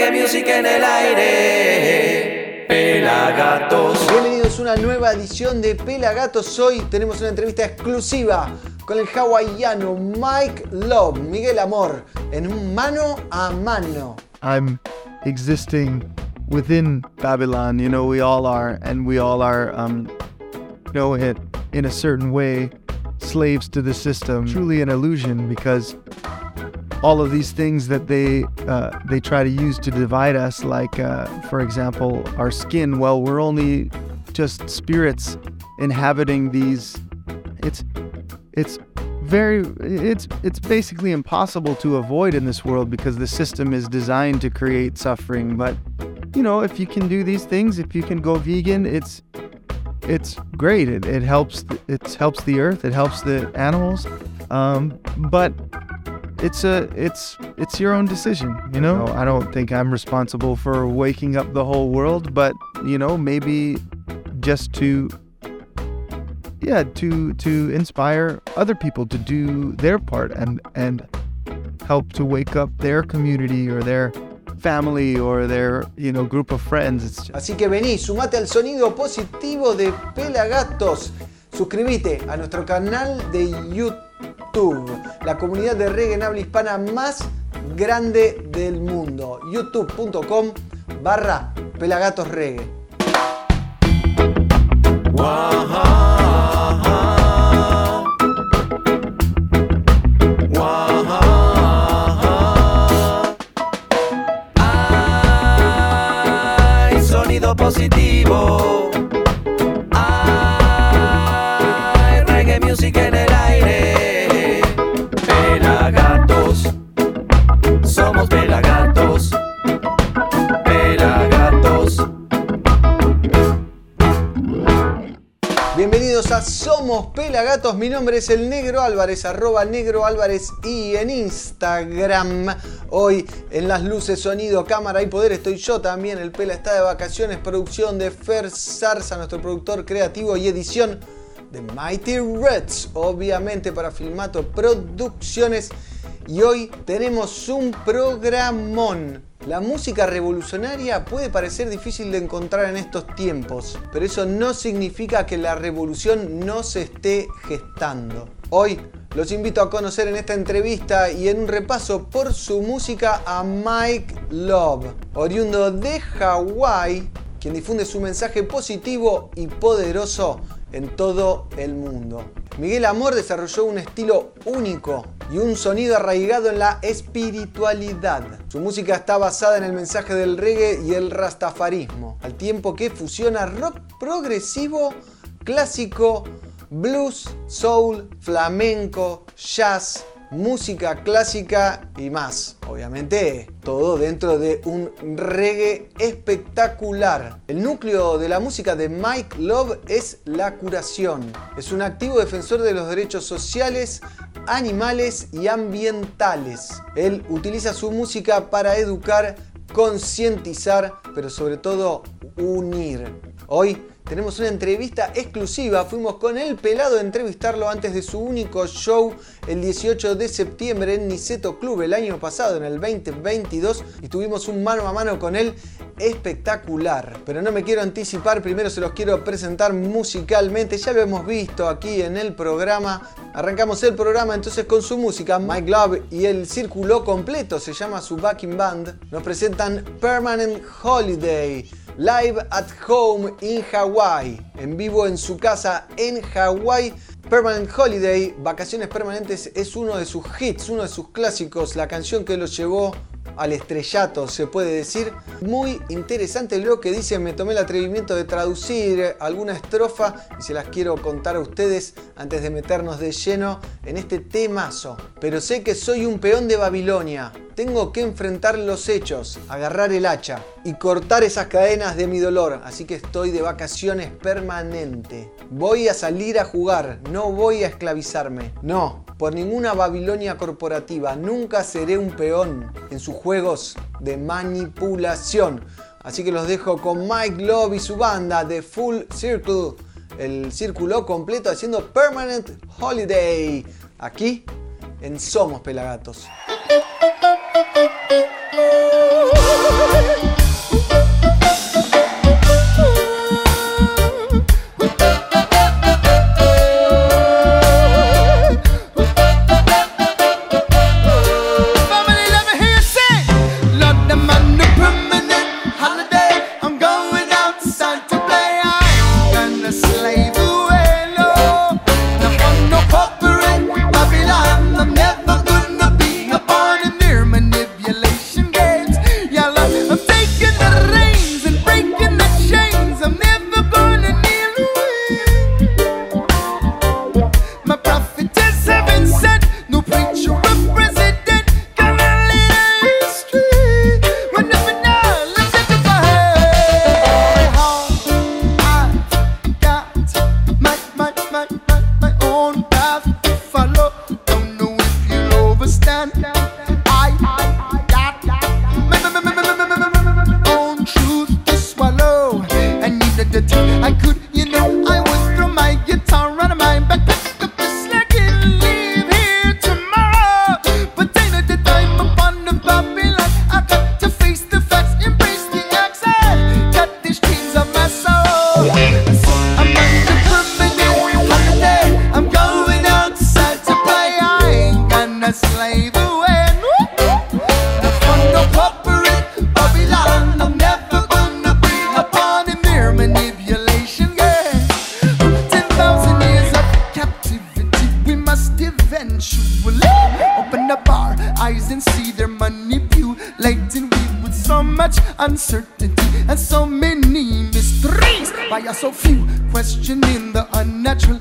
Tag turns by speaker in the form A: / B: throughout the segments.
A: reggae music en el aire. Pelagatos.
B: Bienvenidos a una nueva edición de Pelagatos. Hoy tenemos una entrevista exclusiva con el hawaiano Mike Love, Miguel Amor, en un mano a mano.
C: I'm existing within Babylon. You know, we all are, and we all are, um, you know, it, in a certain way, slaves to the system. Truly an illusion because all of these things that they uh, they try to use to divide us, like uh, for example, our skin. Well, we're only just spirits inhabiting these. It's it's very it's it's basically impossible to avoid in this world because the system is designed to create suffering but you know if you can do these things if you can go vegan it's it's great it, it helps it helps the earth it helps the animals um, but it's a it's it's your own decision you know? I don't think i'm responsible for waking up the whole world but you know maybe just to yeah to to inspire other people to do their part and and help to wake up their community or their family or their you know group of friends. It's just,
B: Así que vení, sumate al sonido positivo de Pelagatos. Suscríbete a nuestro canal de YouTube, la comunidad de reggae en habla hispana más grande del mundo. youtube.com barra Pelagatos Reggae. Mi nombre es el Negro Álvarez, arroba Negro Álvarez y en Instagram. Hoy en las luces, sonido, cámara y poder estoy yo también, el Pela está de vacaciones, producción de Fer Zarza, nuestro productor creativo y edición de Mighty Reds, obviamente para Filmato Producciones. Y hoy tenemos un programón. La música revolucionaria puede parecer difícil de encontrar en estos tiempos, pero eso no significa que la revolución no se esté gestando. Hoy los invito a conocer en esta entrevista y en un repaso por su música a Mike Love, oriundo de Hawái, quien difunde su mensaje positivo y poderoso en todo el mundo. Miguel Amor desarrolló un estilo único y un sonido arraigado en la espiritualidad. Su música está basada en el mensaje del reggae y el rastafarismo, al tiempo que fusiona rock progresivo, clásico, blues, soul, flamenco, jazz, música clásica y más. Obviamente, todo dentro de un reggae espectacular. El núcleo de la música de Mike Love es la curación. Es un activo defensor de los derechos sociales, animales y ambientales. Él utiliza su música para educar, concientizar, pero sobre todo unir. Hoy tenemos una entrevista exclusiva. Fuimos con el pelado a entrevistarlo antes de su único show el 18 de septiembre en Niceto Club el año pasado, en el 2022, y tuvimos un mano a mano con él espectacular. Pero no me quiero anticipar, primero se los quiero presentar musicalmente. Ya lo hemos visto aquí en el programa. Arrancamos el programa entonces con su música. Mike Love y el círculo completo se llama su backing band. Nos presentan Permanent Holiday. Live at Home in Hawaii, en vivo en su casa en Hawaii. Permanent Holiday, Vacaciones Permanentes, es uno de sus hits, uno de sus clásicos, la canción que los llevó al estrellato, se puede decir. Muy interesante lo que dice, me tomé el atrevimiento de traducir alguna estrofa y se las quiero contar a ustedes antes de meternos de lleno en este temazo. Pero sé que soy un peón de Babilonia, tengo que enfrentar los hechos, agarrar el hacha y cortar esas cadenas de mi dolor, así que estoy de vacaciones permanente. Voy a salir a jugar, no voy a esclavizarme. No, por ninguna Babilonia corporativa, nunca seré un peón en sus juegos de manipulación. Así que los dejo con Mike Love y su banda de Full Circle, el círculo completo haciendo Permanent Holiday, aquí en Somos Pelagatos.
D: Uncertainty and so many mysteries. Why are so few questioning the unnatural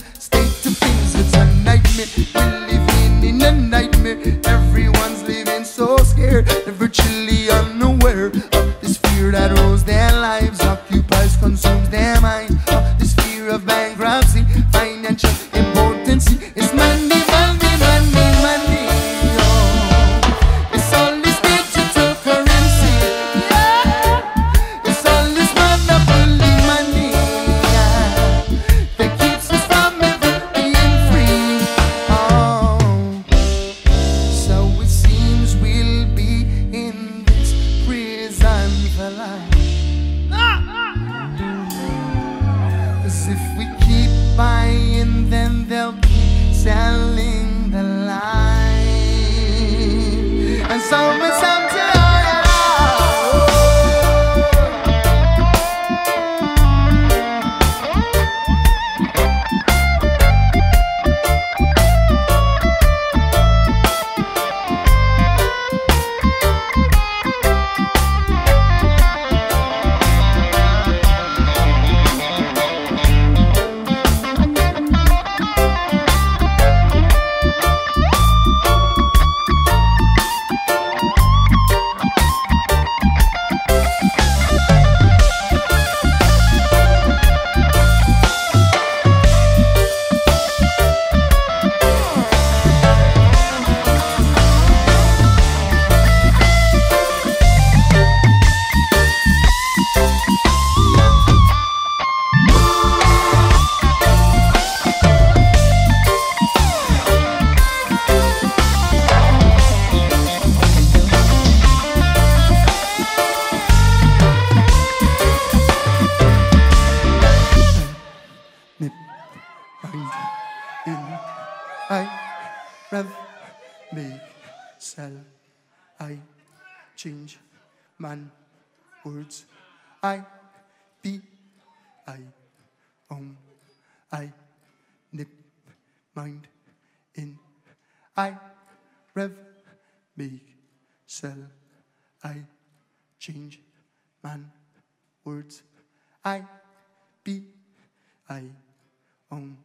D: sell, I, change, man, words, I, be, I own.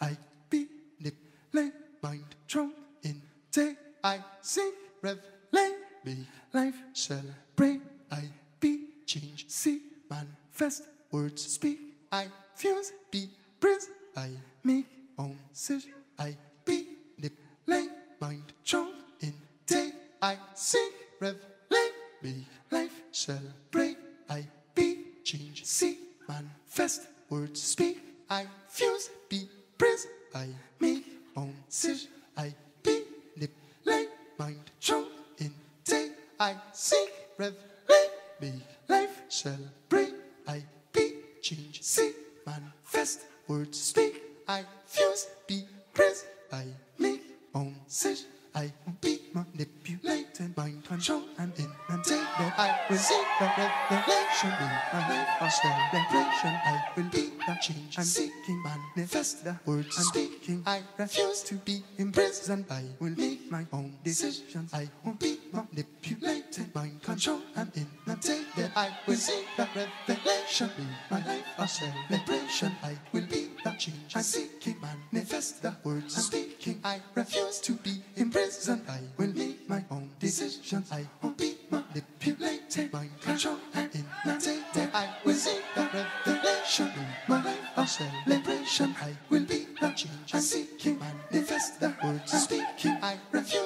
D: I be nip lay mind drum in day. I sing rev lay me life celebrate. I be change see manifest words speak. I fuse be breeze. I make own decision. I be nip lay mind drum in day. I sing rev lay me life celebrate. I be change see manifest words speak. I fuse be breeze. I make own decision. I be nip lay mind drum in day. I sing rev lay me life celebrate. I be change see manifest words speak. I fuse be breeze. I make own decision. I be manipulated mind control and in and take that I will see the revelation in my life of celebration. I will be the change I'm seeking, manifest the words I'm speaking. I refuse to be imprisoned. I will make my own decisions. I won't be manipulated, mind control and in and take that I will see the revelation in my life of celebration. I will be the change I'm seeking, manifest the words I'm speaking. I refuse to be imprisoned. I will make my own decisions. I won't be manipulated, mind control and in and take that I will see the revelation in my life of celebration. I will be the change I'm seeking, manifest the words I'm speaking. I refuse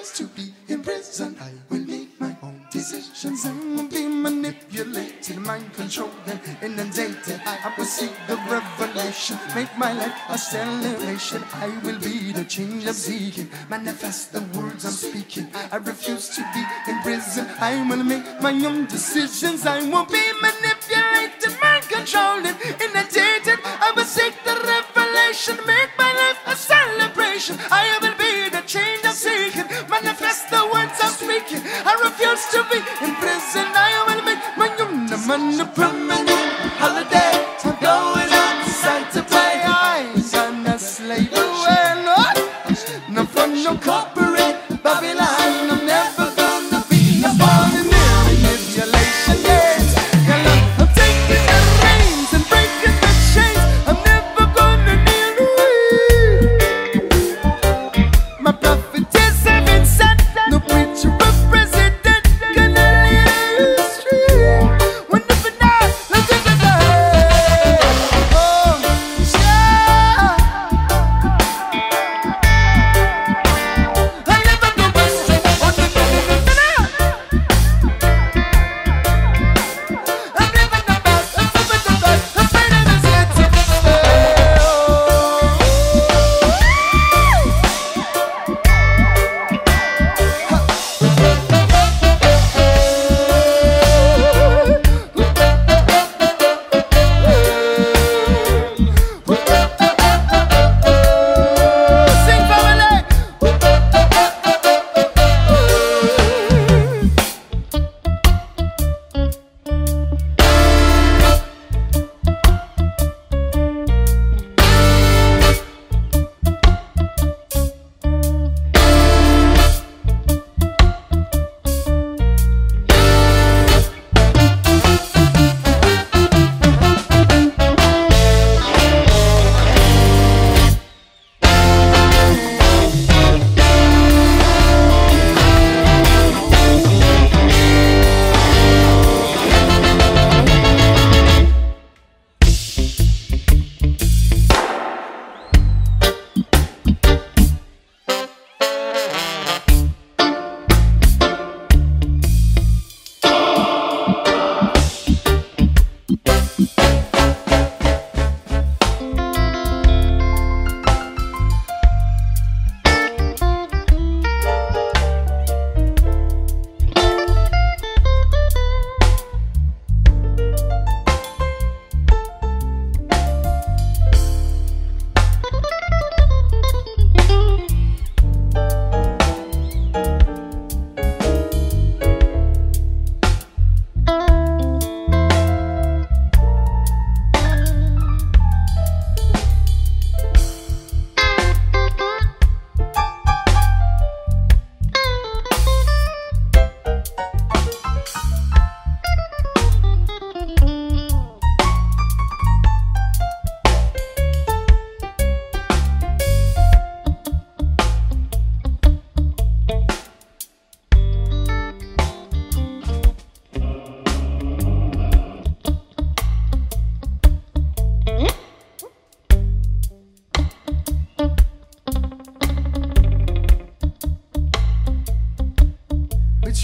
D: decisions. I won't be manipulated, mind controlled and inundated. I will see the revelation, make my life a celebration. I will be the change I'm seeking, manifest the words I'm speaking. I refuse to be imprisoned. I will make my own decisions. I won't be manipulated, mind controlled I refuse to be imprisoned. I will make my own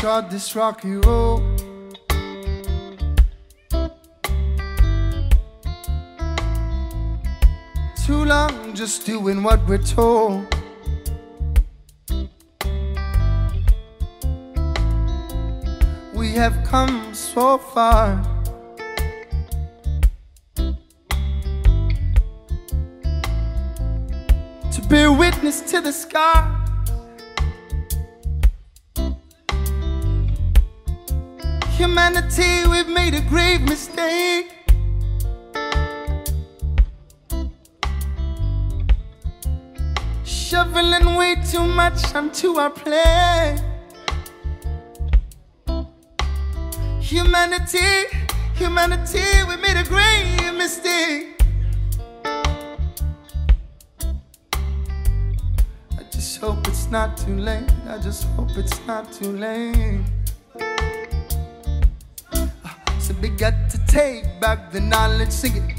D: this rocky road. Too long just doing what we're told. We have come so far. To bear witness to the scar. Humanity, we've made a grave mistake. Shoveling way too much onto our plate. Humanity, humanity, we made a grave mistake. I just hope it's not too late. I just hope it's not too late. So we got to take back the knowledge, sing it.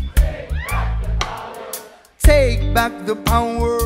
D: Take back the power.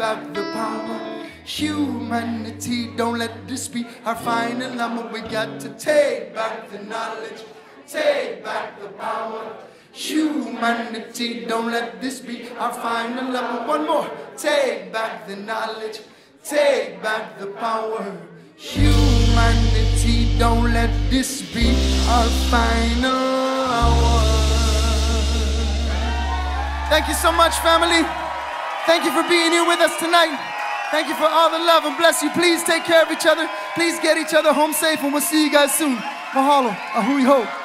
D: Back the power. Humanity, don't let this be our final number. We got to take back the knowledge. Take back the power. Humanity, don't let this be our final number. One more. Take back the knowledge. Take back the power. Humanity, don't let this be our final hour. Thank you so much, family. Thank you for being here with us tonight. Thank you for all the love and bless you. Please take care of each other. Please get each other home safe, and we'll see you guys soon. Mahalo. Ahui.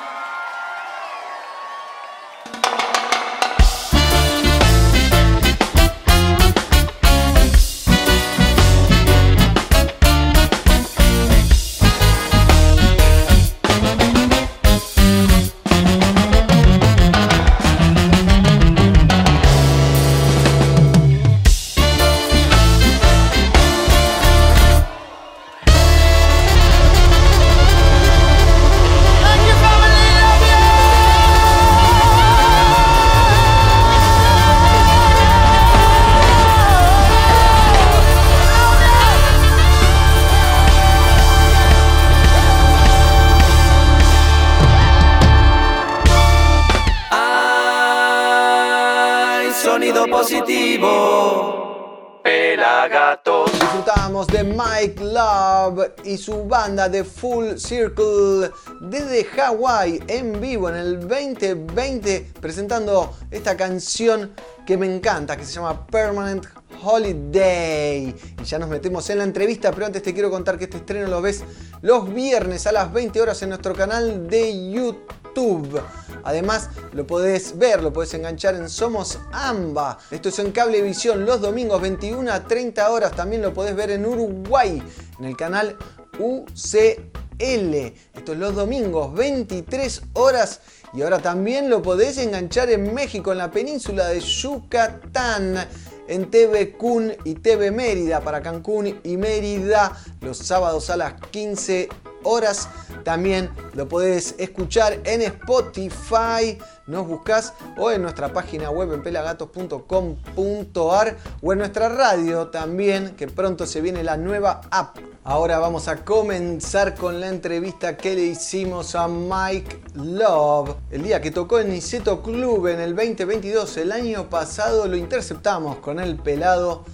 B: Banda The Full Circle desde Hawái en vivo en el 2020 presentando esta canción que me encanta, que se llama Permanent Holiday. Y ya nos metemos en la entrevista, pero antes te quiero contar que este estreno lo ves los viernes a las 20 horas en nuestro canal de YouTube. Además, lo podés ver, lo podés enganchar en Somos Amba. Esto es en Cablevisión los domingos 21 a 30 horas. También lo podés ver en Uruguay, en el canal UCL. Esto es los domingos 23 horas. Y ahora también lo podés enganchar en México, en la península de Yucatán en TV Kun y TV Mérida para Cancún y Mérida los sábados a las 15 horas. También lo podés escuchar en Spotify, nos buscas o en nuestra página web en pelagatos.com.ar o en nuestra radio también, que pronto se viene la nueva app. Ahora vamos a comenzar con la entrevista que le hicimos a Mike Love. El día que tocó en Niceto Club en el 2022, el año pasado lo interceptamos con el pelado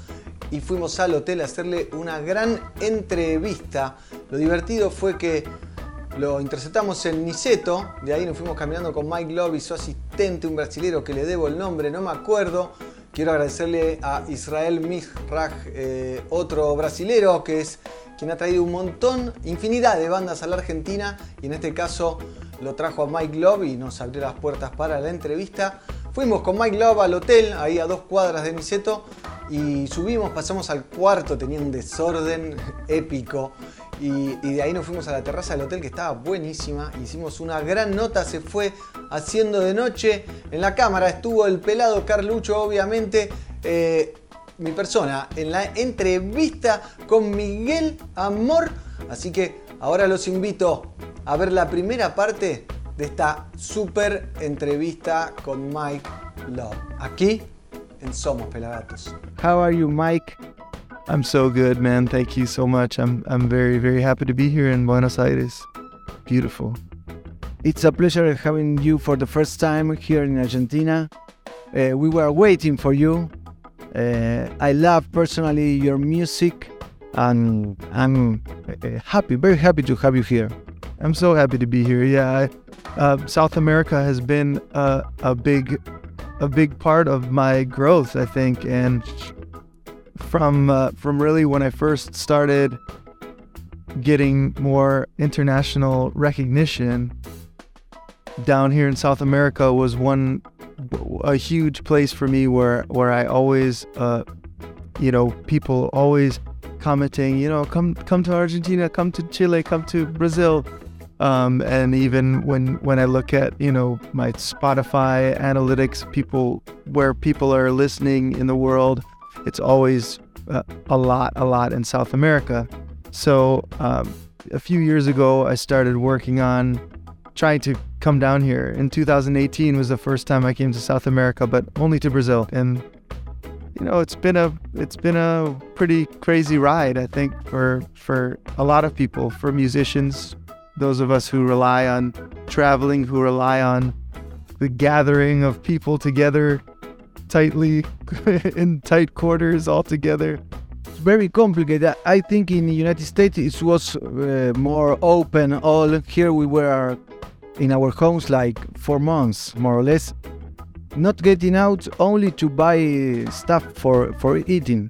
B: y fuimos al hotel a hacerle una gran entrevista. Lo divertido fue que lo interceptamos en Niceto, de ahí nos fuimos caminando con Mike Love y su asistente, un brasilero que le debo el nombre, no me acuerdo. Quiero agradecerle a Israel Misraj, eh, otro brasilero que es quien ha traído un montón, infinidad de bandas a la Argentina y en este caso lo trajo a Mike Love y nos abrió las puertas para la entrevista. Fuimos con Mike Love al hotel, ahí a dos cuadras de Niceto, y subimos, pasamos al cuarto, tenía un desorden épico. Y, de ahí nos fuimos a la terraza del hotel que estaba buenísima. Hicimos una gran nota, se fue haciendo de noche. En la cámara estuvo el pelado Carlucho, obviamente. Eh, mi persona en la entrevista con Miguel Amor. Así que ahora los invito a ver la primera parte de esta super entrevista con Mike Love. Aquí en Somos Pelagatos.
C: How are you, Mike? I'm so good, man. Thank you so much. I'm I'm very very happy to be here in Buenos Aires. Beautiful.
E: It's a pleasure having you for the first time here in Argentina. Uh, we were waiting for you. Uh, I love personally your music, and I'm uh, happy, very happy to have you here.
C: I'm so happy to be here. Yeah, I, uh, South America has been a, a big, a big part of my growth, I think, and from uh, from really when I first started getting more international recognition down here in South America was one a huge place for me where where I always uh, you know people always commenting you know come come to Argentina come to Chile come to Brazil um, and even when when I look at you know my Spotify analytics people where people are listening in the world it's always uh, a lot, a lot in South America. So um, a few years ago, I started working on trying to come down here. In 2018 was the first time I came to South America, but only to Brazil. And you know, it's been a it's been a pretty crazy ride, I think, for for a lot of people, for musicians, those of us who rely on traveling, who rely on the gathering of people together tightly in tight quarters all together.
E: It's very complicated. I think in the United States it was uh, more open. All here we were in our homes like four months, more or less, not getting out only to buy stuff for for eating.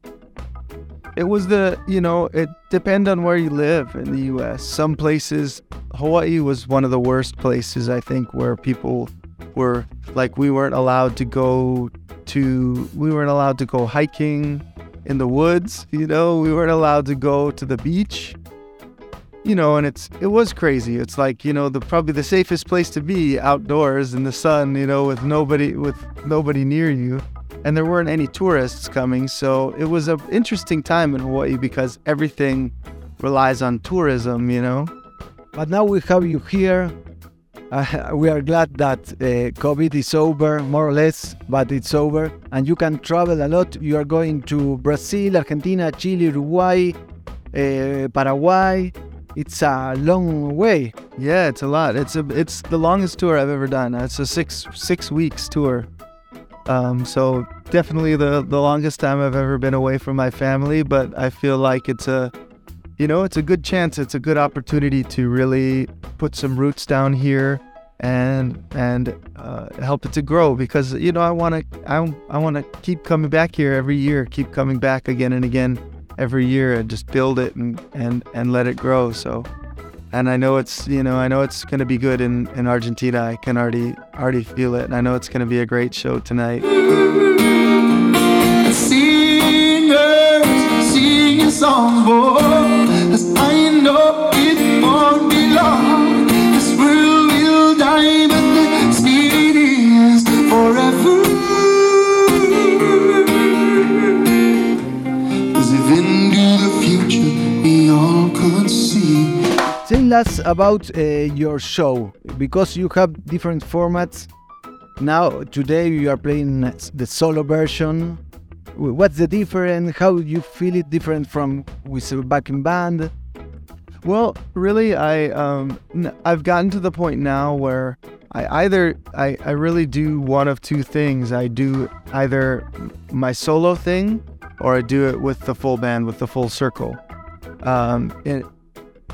C: It was the you know it depends on where you live in the U.S. Some places, Hawaii was one of the worst places I think where people were like we weren't allowed to go to we weren't allowed to go hiking in the woods, you know, we weren't allowed to go to the beach. You know, and it's it was crazy. It's like, you know, the probably the safest place to be outdoors in the sun, you know, with nobody with nobody near you. And there weren't any tourists coming, so it was an interesting time in Hawaii because everything relies on tourism, you know.
E: But now we have you here uh, we are glad that uh, COVID is over, more or less, but it's over, and you can travel a lot. You are going to Brazil, Argentina, Chile, Uruguay, uh, Paraguay. It's a long way.
C: Yeah, it's a lot. It's a it's the longest tour I've ever done. It's a six six weeks tour. Um, so definitely the the longest time I've ever been away from my family, but I feel like it's a you know, it's a good chance, it's a good opportunity to really put some roots down here and and uh, help it to grow because you know I want to I, I want to keep coming back here every year, keep coming back again and again every year and just build it and and and let it grow. So and I know it's you know I know it's going to be good in in Argentina. I can already already feel it, and I know it's going to be a great show tonight.
D: Singers singing songs, boy,
E: Tell us about uh, your show because you have different formats. Now, today you are playing the solo version. What's the difference? How do you feel it different from with a backing band?
C: Well, really, I um, I've gotten to the point now where I either I, I really do one of two things. I do either my solo thing, or I do it with the full band, with the full circle. Um, it,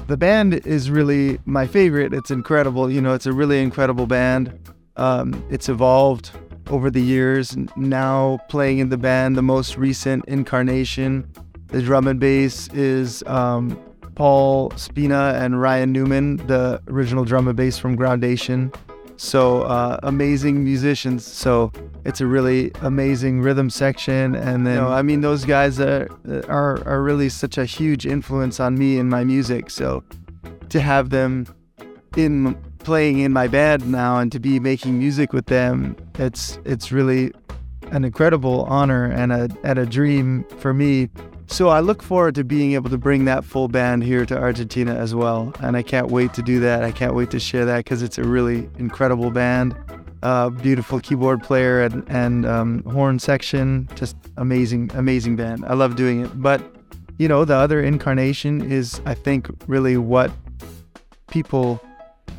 C: the band is really my favorite. It's incredible. You know, it's a really incredible band. Um, it's evolved over the years. Now playing in the band, the most recent incarnation, the drum and bass is um, Paul Spina and Ryan Newman, the original drum and bass from Groundation. So uh, amazing musicians. So it's a really amazing rhythm section, and then you know, I mean those guys are, are are really such a huge influence on me and my music. So to have them in playing in my band now and to be making music with them, it's it's really an incredible honor and a and a dream for me. So I look forward to being able to bring that full band here to Argentina as well, and I can't wait to do that. I can't wait to share that because it's a really incredible band, uh, beautiful keyboard player and and um, horn section, just amazing, amazing band. I love doing it. But you know, the other incarnation is I think really what people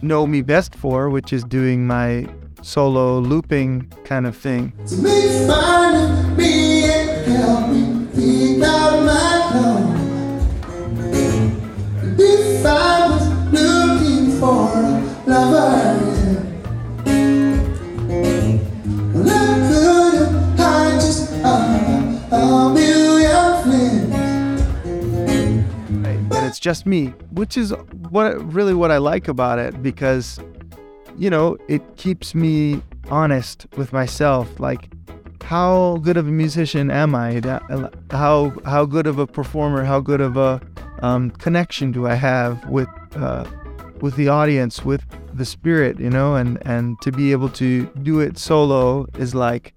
C: know me best for, which is doing my solo looping kind of thing.
D: Just
C: me, which is what really what I like about it because you know, it keeps me honest with myself like how good of a musician am I? How how good of a performer, how good of a um, connection do I have with uh, with the audience, with the spirit, you know, and and to be able to do it solo is like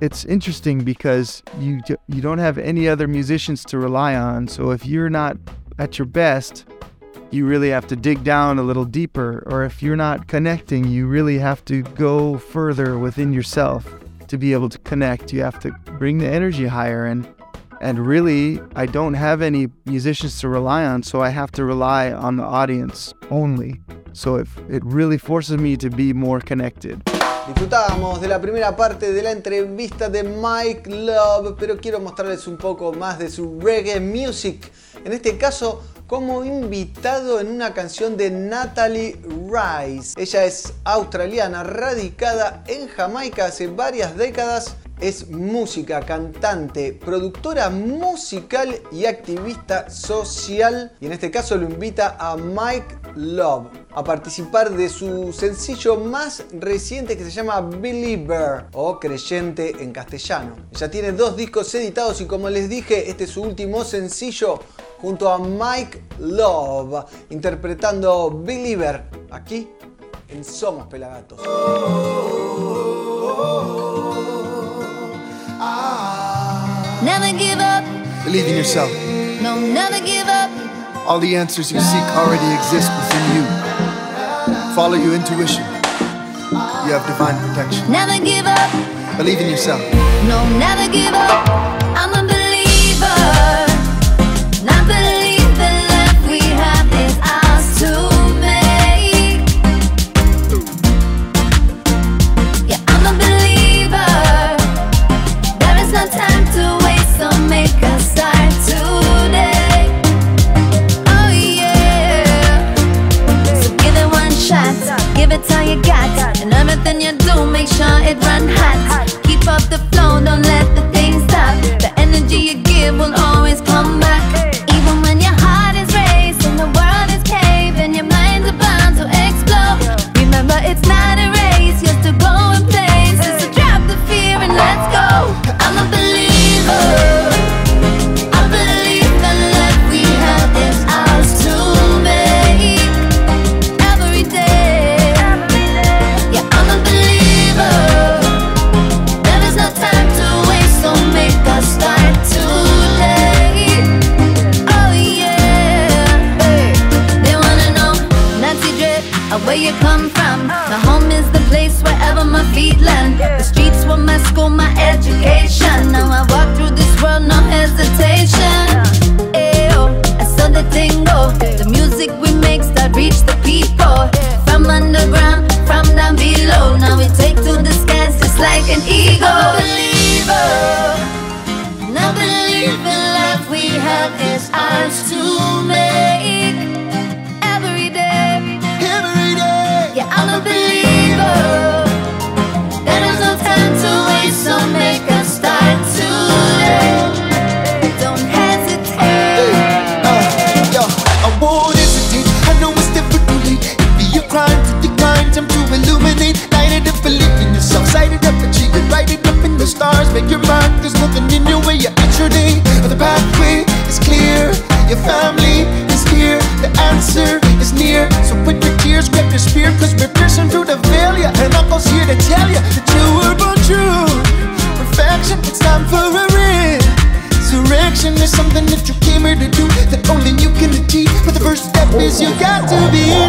C: it's interesting because you you don't have any other musicians to rely on. So if you're not at your best, you really have to dig down a little deeper. Or if you're not connecting, you really have to go further within yourself to be able to connect. You have to bring the energy higher and and really I don't have any musicians to rely on, so I have to rely on the audience only. So if it really forces me to be more connected.
B: Disfrutábamos de la primera parte de la entrevista de Mike Love, pero quiero mostrarles un poco más de su reggae music. En este caso, como invitado en una canción de Natalie Rice. Ella es australiana, radicada en Jamaica hace varias décadas. Es música, cantante, productora musical y activista social. Y en este caso lo invita a Mike Love a participar de su sencillo más reciente que se llama Believer o Creyente en castellano. Ya tiene dos discos editados y como les dije, este es su último sencillo junto a Mike Love interpretando Believer aquí en Somos Pelagatos.
F: Never give up,
D: Believe in yourself.
F: no, never give up.
D: All the answers you seek already exist within you. Follow your intuition. You have divine protection.
F: Never give up,
D: Believe in yourself.
F: no, never give up. you do, make sure it run hot. Keep up the flow, don't let you
D: got to believe.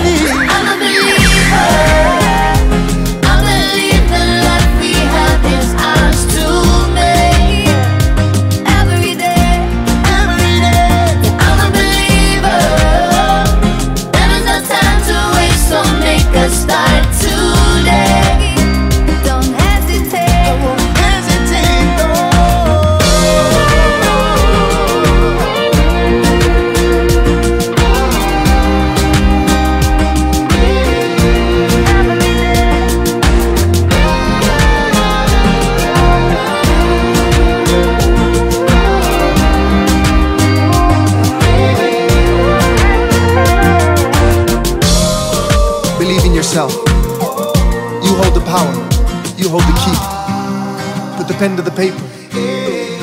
D: Pen to the paper.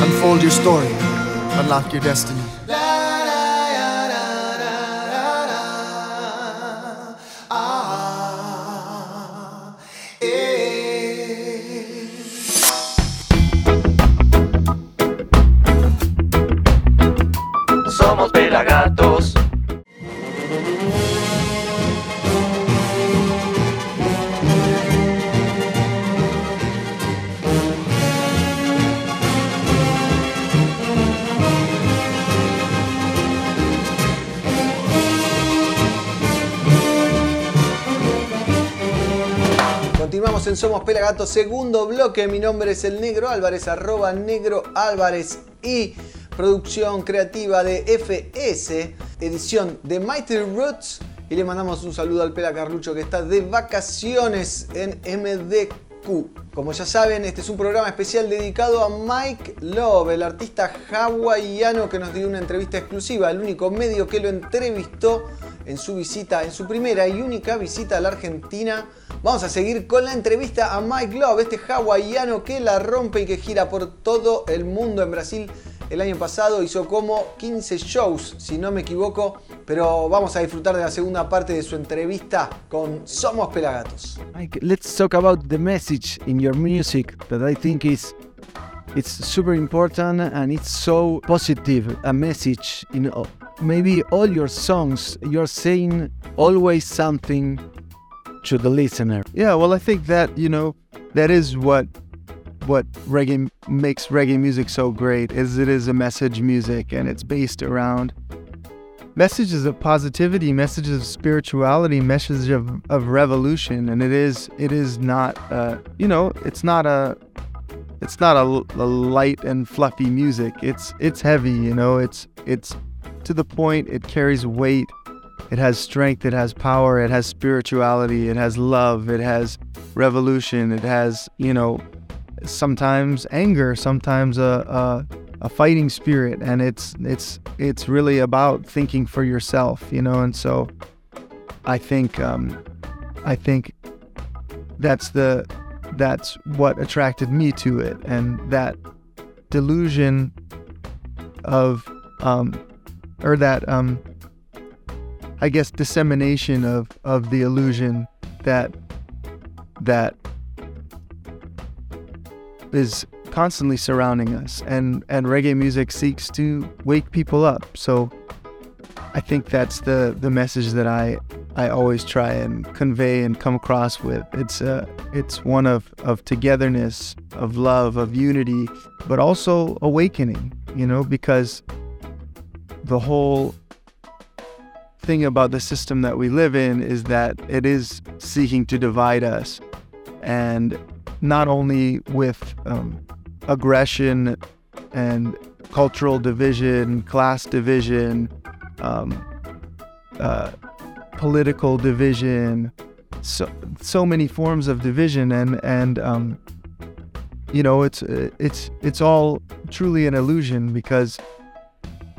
D: Unfold your story. Unlock your destiny.
B: En Somos Pelagatos, segundo bloque. Mi nombre es el Negro Álvarez, arroba Negro Álvarez y producción creativa de FS, edición de Mighty Roots. Y le mandamos un saludo al Pela Carlucho que está de vacaciones en MDQ. Como ya saben, este es un programa especial dedicado a Mike Love, el artista hawaiano que nos dio una entrevista exclusiva, el único medio que lo entrevistó en su visita, en su primera y única visita a la Argentina. Vamos a seguir con la entrevista a Mike Love, este hawaiano que la rompe y que gira por todo el mundo en Brasil. El año pasado hizo como 15 shows, si no me equivoco, pero vamos a disfrutar de la segunda parte de su entrevista con Somos Pelagatos.
E: Mike, let's talk about the message in your music that I think is it's super important and it's so positive a message in maybe all your songs you're saying always something to the listener
C: Yeah, well, I think that you know that is what what reggae makes reggae music so great is it is a message music and it's based around messages of positivity, messages of spirituality, messages of, of revolution, and it is it is not uh, you know it's not a it's not a, a light and fluffy music. It's it's heavy, you know. It's it's to the point. It carries weight. it has strength, it has power, it has spirituality, it has love, it has revolution, it has, you know, sometimes anger, sometimes a, a, a fighting spirit, and it's it's it's really about thinking for yourself, you know. And so, I think um, I think that's the that's what attracted me to it, and that delusion of um, or that um, I guess dissemination of of the illusion that that is constantly surrounding us. And and reggae music seeks to wake people up. So I think that's the the message that I I always try and convey and come across with. It's uh it's one of of togetherness of love of unity but also awakening you know because the whole thing about the system that we live in is that it is seeking to divide us. And not only with um, aggression and cultural division, class division, um, uh, political division, so so many forms of division, and and um, you know it's it's it's all truly an illusion because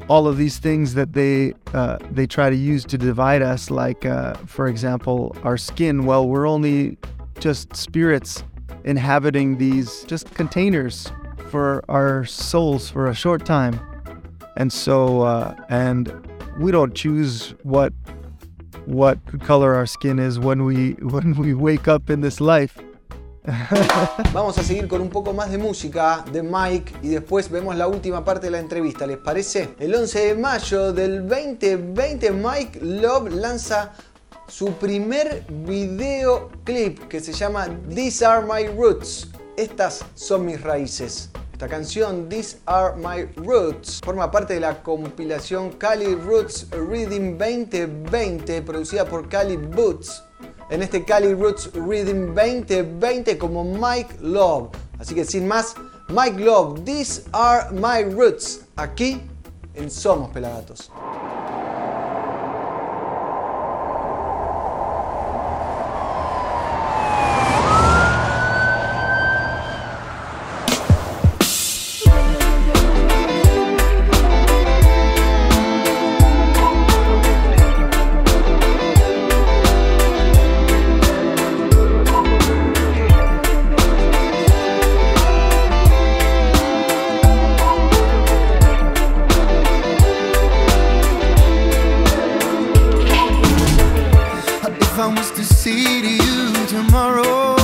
C: all of these things that they uh, they try to use to divide us, like uh, for example our skin. Well, we're only just spirits inhabiting these just containers for our souls for a short time. And so, uh, and we don't choose what what color our skin is when we when we wake up in this life.
B: Vamos a seguir con un poco más de música de Mike y después vemos la última parte de la entrevista, ¿les parece? El 11 de mayo del 2020 Mike Love lanza su primer videoclip que se llama These Are My Roots. Estas son mis raíces. Esta canción, These Are My Roots, forma parte de la compilación Cali Roots Reading 2020, producida por Cali Boots. En este Cali Roots Reading 2020 como Mike Love. Así que sin más, Mike Love, These Are My Roots, aquí en Somos Pelagatos.
D: I to you tomorrow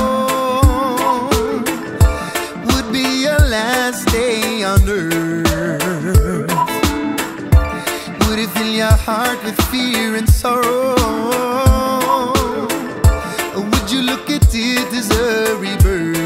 D: would be your last day on earth, would it fill your heart with fear and sorrow? Or would you look at it as a rebirth?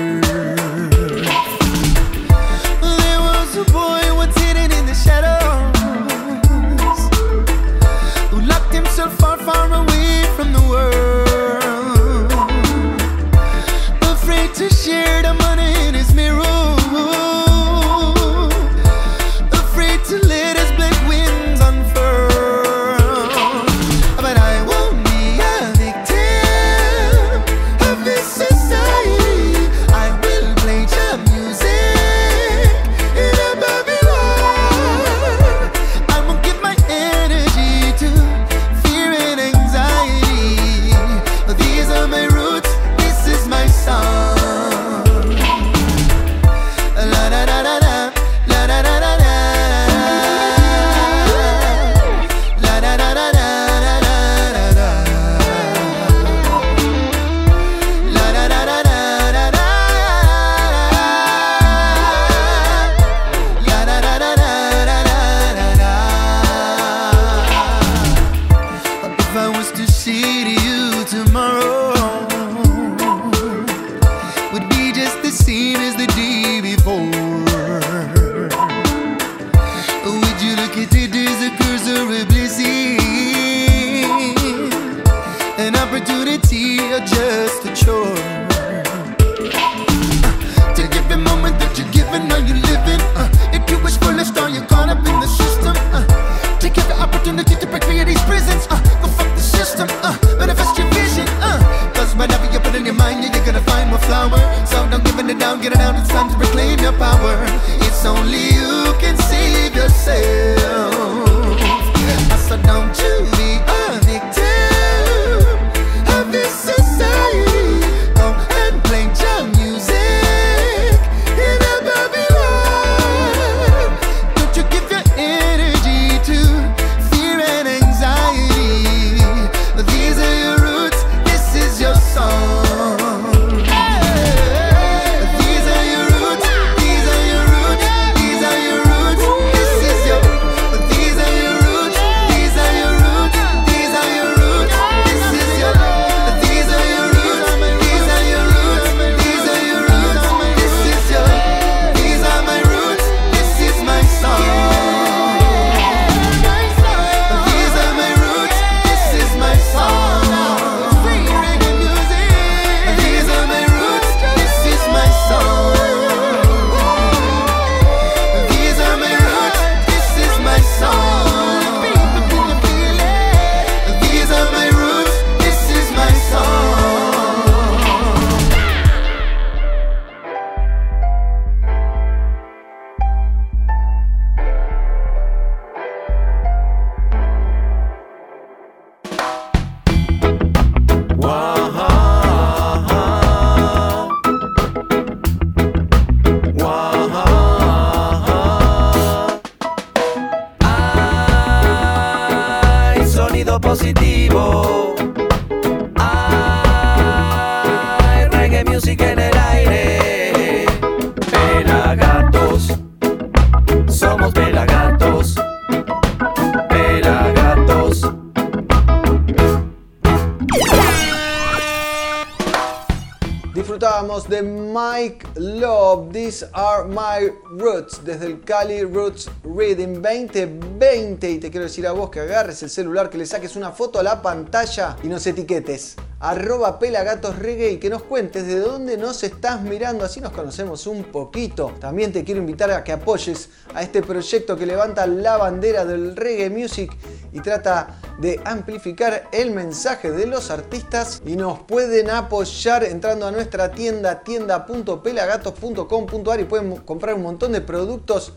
D: These Are My Roots,
B: desde el Cali Roots Reading 2020. Y te quiero decir a vos que agarres el celular, que le saques una foto a la pantalla y nos etiquetes. Arroba Pelagatos Reggae y que nos cuentes de dónde nos estás mirando, así nos conocemos un poquito. También te quiero invitar a que apoyes a este proyecto que levanta la bandera del reggae music y trata de amplificar el mensaje de los artistas y nos pueden apoyar entrando a nuestra tienda tienda.pelagatos.com.ar y pueden comprar un montón de productos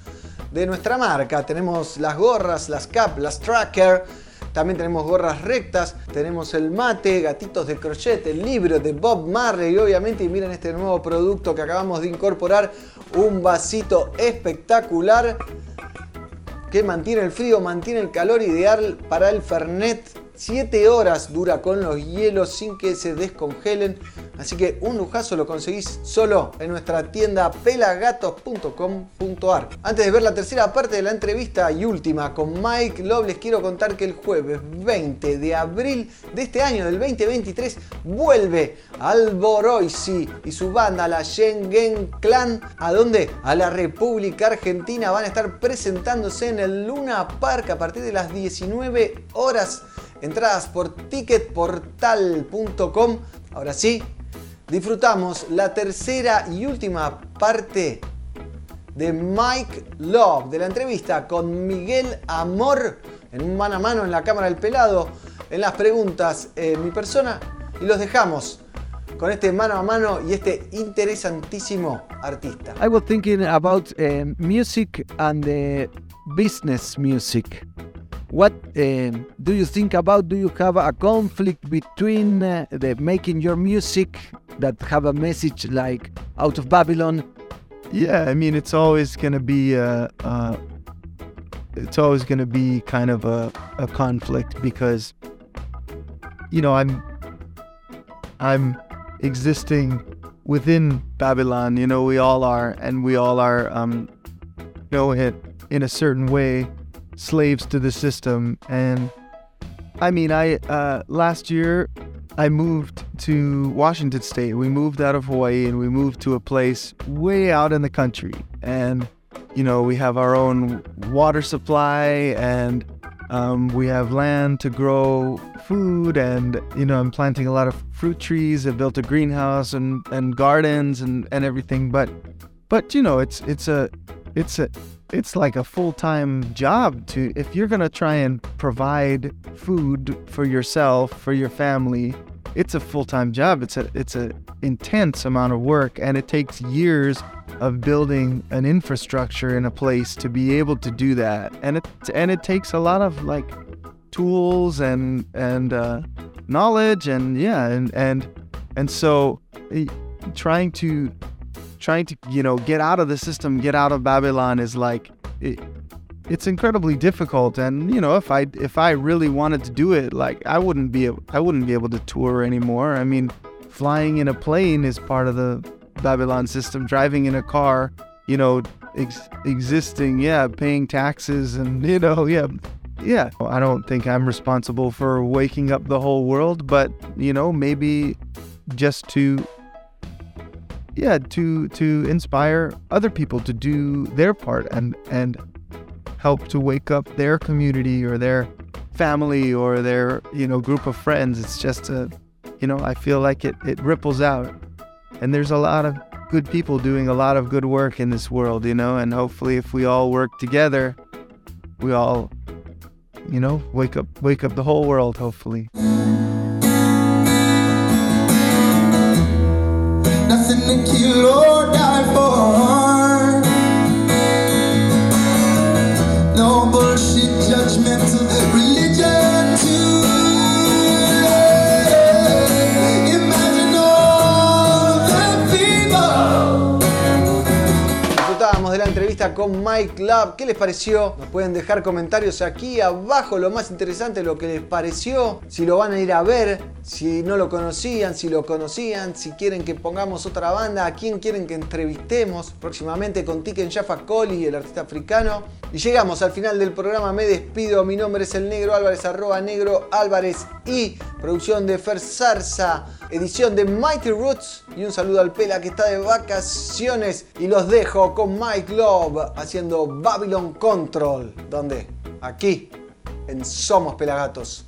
B: de nuestra marca. Tenemos las gorras, las cap, las tracker. También tenemos gorras rectas, tenemos el mate, gatitos de crochet, el libro de Bob Marley y obviamente y miren este nuevo producto que acabamos de incorporar, un vasito espectacular que mantiene el frío, mantiene el calor ideal para el Fernet. 7 horas dura con los hielos sin que se descongelen. Así que un lujazo lo conseguís solo en nuestra tienda pelagatos.com.ar. Antes de ver la tercera parte de la entrevista y última con Mike Love, les quiero contar que el jueves 20 de abril de este año, del 2023, vuelve Alboroisi y su banda, la Schengen Clan. ¿A dónde? A la República Argentina. Van a estar presentándose en el Luna Park a partir de las 19 horas. Entradas por ticketportal.com. Ahora sí, disfrutamos la tercera y última parte de Mike Love, de la entrevista con Miguel Amor, en un mano a mano en la Cámara del Pelado, en las preguntas, eh, mi persona, y los dejamos con este mano a mano y este interesantísimo artista.
E: I was thinking about uh, music and the business music. What uh, do you think about? Do you have a conflict between uh, the making your music that have a message like out of Babylon?
C: Yeah, I mean, it's always going to be a, uh, it's always going to be kind of a, a conflict because, you know, I'm, I'm existing within Babylon. You know, we all are, and we all are, um, know, it in a certain way, slaves to the system. And I mean, I uh, last year I moved to Washington State. We moved out of Hawaii and we moved to a place way out in the country. And, you know, we have our own water supply and um, we have land to grow food. And, you know, I'm planting a lot of fruit trees. I built a greenhouse and, and gardens and, and everything. But, but, you know, it's, it's a, it's a, it's like a full-time job to if you're going to try and provide food for yourself for your family it's a full-time job. It's a it's a intense amount of work and it takes years of building an infrastructure in a place to be able to do that. And it and it takes a lot of like tools and and uh, knowledge and yeah and and and so eh, trying to trying to you know get out of the system get out of babylon is like it, it's incredibly difficult. And you know if i if i really wanted to do it like i wouldn't be i wouldn't be able to tour anymore. I mean flying in a plane is part of the babylon system. Driving in a car you know ex- existing yeah paying taxes and you know yeah yeah. I don't think i'm responsible for waking up the whole world but you know maybe just to yeah to to inspire other people to do their part and and help to wake up their community or their family or their you know group of friends. It's just a you know i feel like it it ripples out. And there's a lot of good people doing a lot of good work in this world you know and hopefully if we all work together we all you know wake up wake up the whole world hopefully
G: nothing to kill or die for.
B: Con Mike Love. ¿Qué les pareció? Nos pueden dejar comentarios aquí abajo. Lo más interesante, lo que les pareció. Si lo van a ir a ver, si no lo conocían, si lo conocían, si quieren que pongamos otra banda, a quién quieren que entrevistemos próximamente con Tiken Jaffa Coli, el artista africano. Y llegamos al final del programa. Me despido. Mi nombre es el Negro Álvarez, arroba Negro Álvarez y producción de Fer Zarza, edición de Mighty Roots. Y un saludo al Pela que está de vacaciones. Y los dejo con Mike Love haciendo Babylon Control. ¿Dónde? Aquí, en Somos
D: Pelagatos.